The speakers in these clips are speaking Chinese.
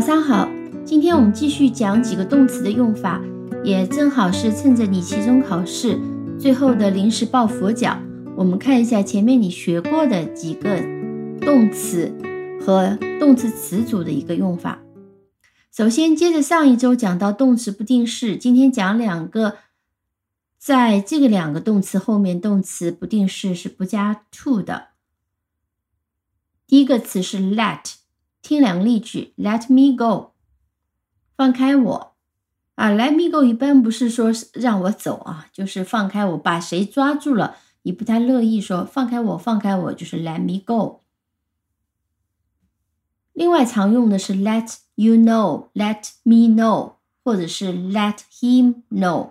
早上好，今天我们继续讲几个动词的用法，也正好是趁着你期中考试最后的临时抱佛脚，我们看一下前面你学过的几个动词和动词词组的一个用法。首先，接着上一周讲到动词不定式，今天讲两个，在这个两个动词后面，动词不定式是不加 to 的。第一个词是 let。听两个例句，Let me go，放开我啊！Let me go 一般不是说让我走啊，就是放开我，把谁抓住了，你不太乐意说放开我，放开我，就是 Let me go。另外常用的是 Let you know，Let me know，或者是 Let him know。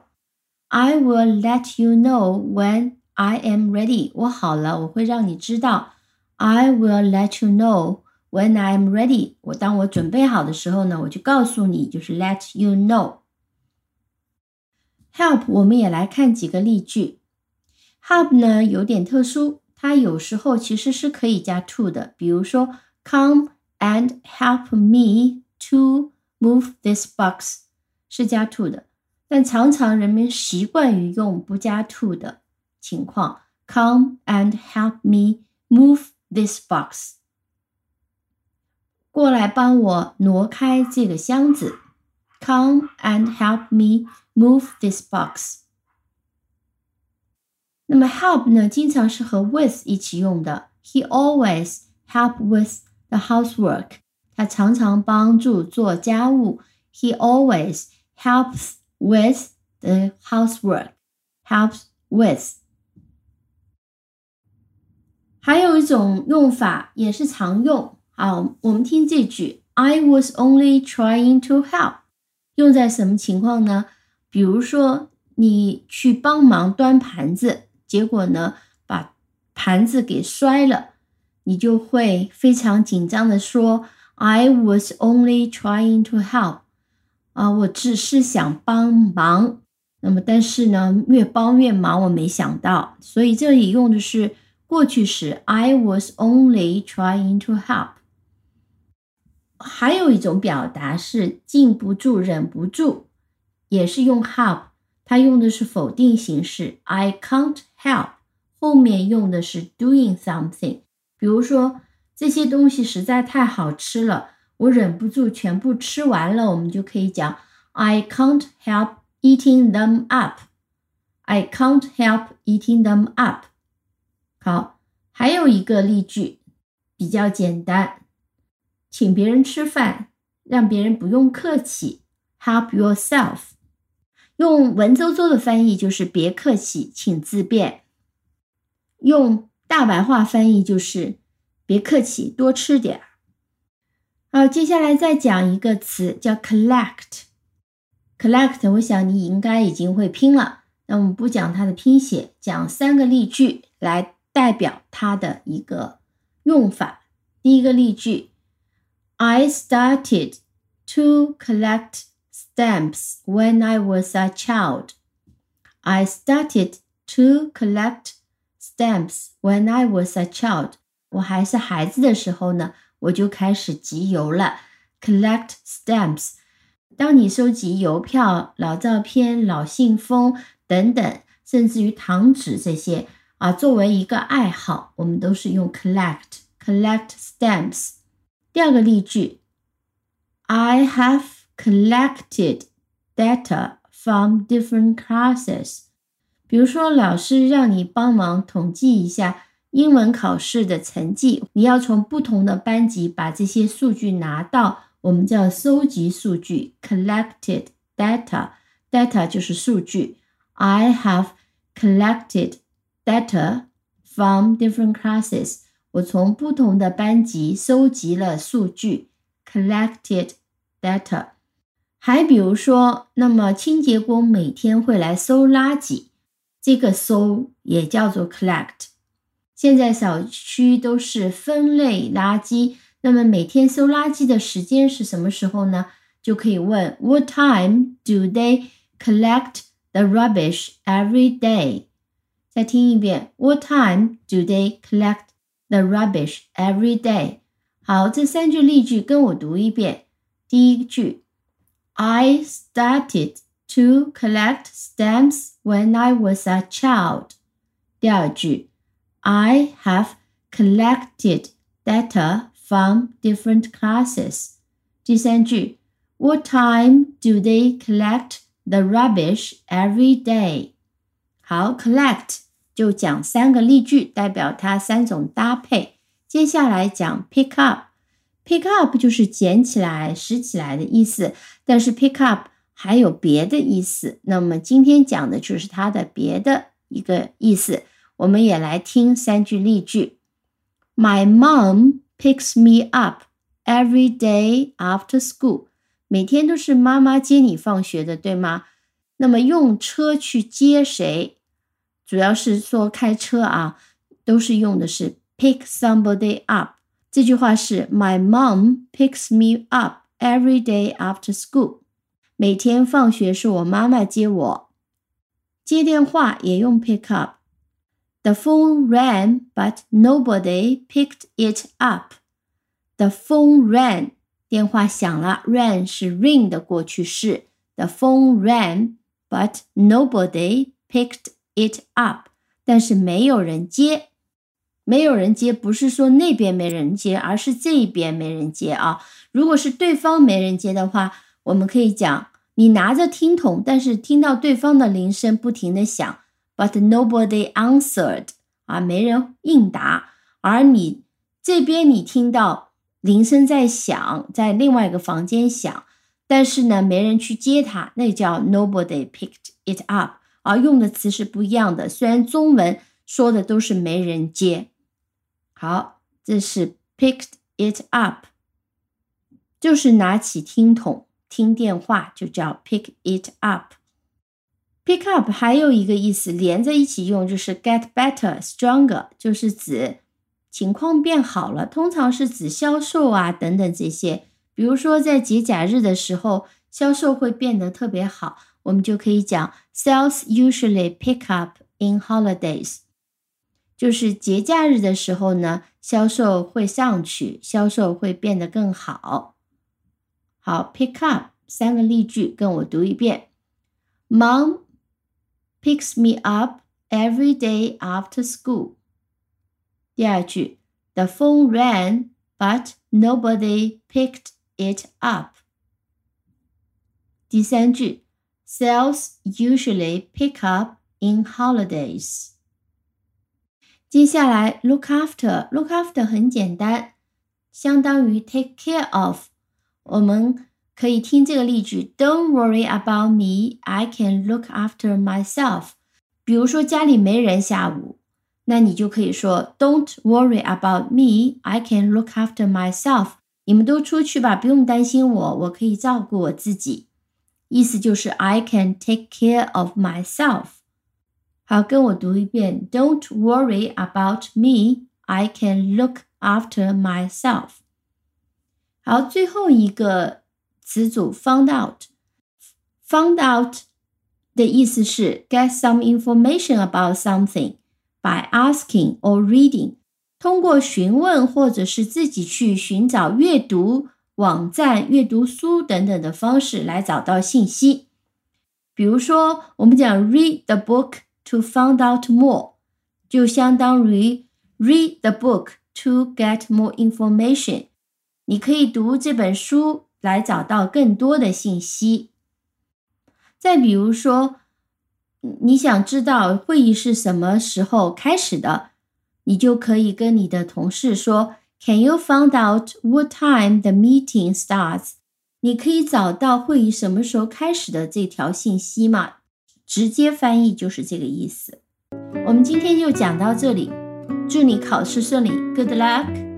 I will let you know when I am ready。我好了，我会让你知道。I will let you know。When I'm ready，我当我准备好的时候呢，我就告诉你，就是 let you know。Help，我们也来看几个例句。Help 呢有点特殊，它有时候其实是可以加 to 的，比如说 Come and help me to move this box 是加 to 的，但常常人们习惯于用不加 to 的情况，Come and help me move this box。 过来帮我挪开这个箱子。Come and help me move this box。那么 help 呢，经常是和 with 一起用的。He always help with the housework。他常常帮助做家务。He always helps with the housework。Helps with。还有一种用法也是常用。 啊，我们听这句：I was only trying to help，用在什么情况呢？比如说，你去帮忙端盘子，结果呢，把盘子给摔了，你就会非常紧张的说：I was only trying to help。啊，我只是想帮忙。那么，但是呢，越帮越忙，我没想到，所以这里用的是过去时：I was only trying to help。还有一种表达是禁不住、忍不住，也是用 help，它用的是否定形式，I can't help，后面用的是 doing something。比如说这些东西实在太好吃了，我忍不住全部吃完了，我们就可以讲 I can't help eating them up。I can't help eating them up。好，还有一个例句比较简单。请别人吃饭，让别人不用客气。Help yourself，用文绉绉的翻译就是别客气，请自便。用大白话翻译就是别客气，多吃点儿。好，接下来再讲一个词叫 collect。collect，我想你应该已经会拼了。那我们不讲它的拼写，讲三个例句来代表它的一个用法。第一个例句。I started to collect stamps when I was a child. I started to collect stamps when I was a child. 我还是孩子的时候呢，我就开始集邮了。Collect stamps。当你收集邮票、老照片、老信封等等，甚至于糖纸这些啊，作为一个爱好，我们都是用 collect collect stamps。 第二个例句，I have collected data from different classes。比如说，老师让你帮忙统计一下英文考试的成绩，你要从不同的班级把这些数据拿到，我们叫收集数据，collected data，data 就是数据。I have collected data from different classes。我从不同的班级收集了数据，collected data。还比如说，那么清洁工每天会来收垃圾，这个收也叫做 collect。现在小区都是分类垃圾，那么每天收垃圾的时间是什么时候呢？就可以问 What time do they collect the rubbish every day？再听一遍，What time do they collect？The rubbish every day。好，这三句例句跟我读一遍。 第一句，I started to collect stamps when I was a child。第二句，I have collected data from different classes。第三句，What time do they collect the rubbish every day？好，collect 就讲三个例句，代表它三种搭配。接下来讲 pick up。Pick up 就是捡起来、拾起来的意思，但是 pick up 还有别的意思。那么今天讲的就是它的别的一个意思。我们也来听三句例句：My mom picks me up every day after school。每天都是妈妈接你放学的，对吗？那么用车去接谁？主要是说开车啊，都是用的是 pick somebody up。这句话是 My mom picks me up every day after school。每天放学是我妈妈接我。接电话也用 pick up。The phone rang, but nobody picked it up. The phone rang，电话响了，rang 是 ring 的过去式。The phone rang, but nobody picked it up。但是没有人接。没有人接，不是说那边没人接，而是这一边没人接啊。如果是对方没人接的话，我们可以讲你拿着听筒，但是听到对方的铃声不停的响，but nobody answered 啊，没人应答。而你这边你听到铃声在响，在另外一个房间响，但是呢没人去接它，那叫 nobody picked it up 而，用的词是不一样的。虽然中文说的都是没人接。好，这是 picked it up，就是拿起听筒听电话，就叫 pick it up。pick up 还有一个意思，连在一起用就是 get better stronger，就是指情况变好了，通常是指销售啊等等这些。比如说在节假日的时候，销售会变得特别好，我们就可以讲 sales usually pick up in holidays。就是节假日的时候呢，销售会上去，销售会变得更好。好，pick up 三个例句，跟我读一遍。Mom picks me up every day after school。第二句，The phone rang, but nobody picked it up。第三句 ，Sales usually pick up in holidays。接下来，look after，look after 很简单，相当于 take care of。我们可以听这个例句：Don't worry about me, I can look after myself。比如说家里没人下午，那你就可以说：Don't worry about me, I can look after myself。你们都出去吧，不用担心我，我可以照顾我自己。 意思就是 I can take care of myself。好，跟我读一遍。Don't worry about me, I can look after myself。好，最后一个词组 found out。found out 的意思是 get some information about something by asking or reading。通过询问或者是自己去寻找、阅读 网站、阅读书等等的方式来找到信息。比如说，我们讲 read the book。To find out more，就相当于 read the book to get more information。你可以读这本书来找到更多的信息。再比如说，你想知道会议是什么时候开始的，你就可以跟你的同事说：“Can you find out what time the meeting starts？” 你可以找到会议什么时候开始的这条信息吗？直接翻译就是这个意思。我们今天就讲到这里，祝你考试顺利，Good luck。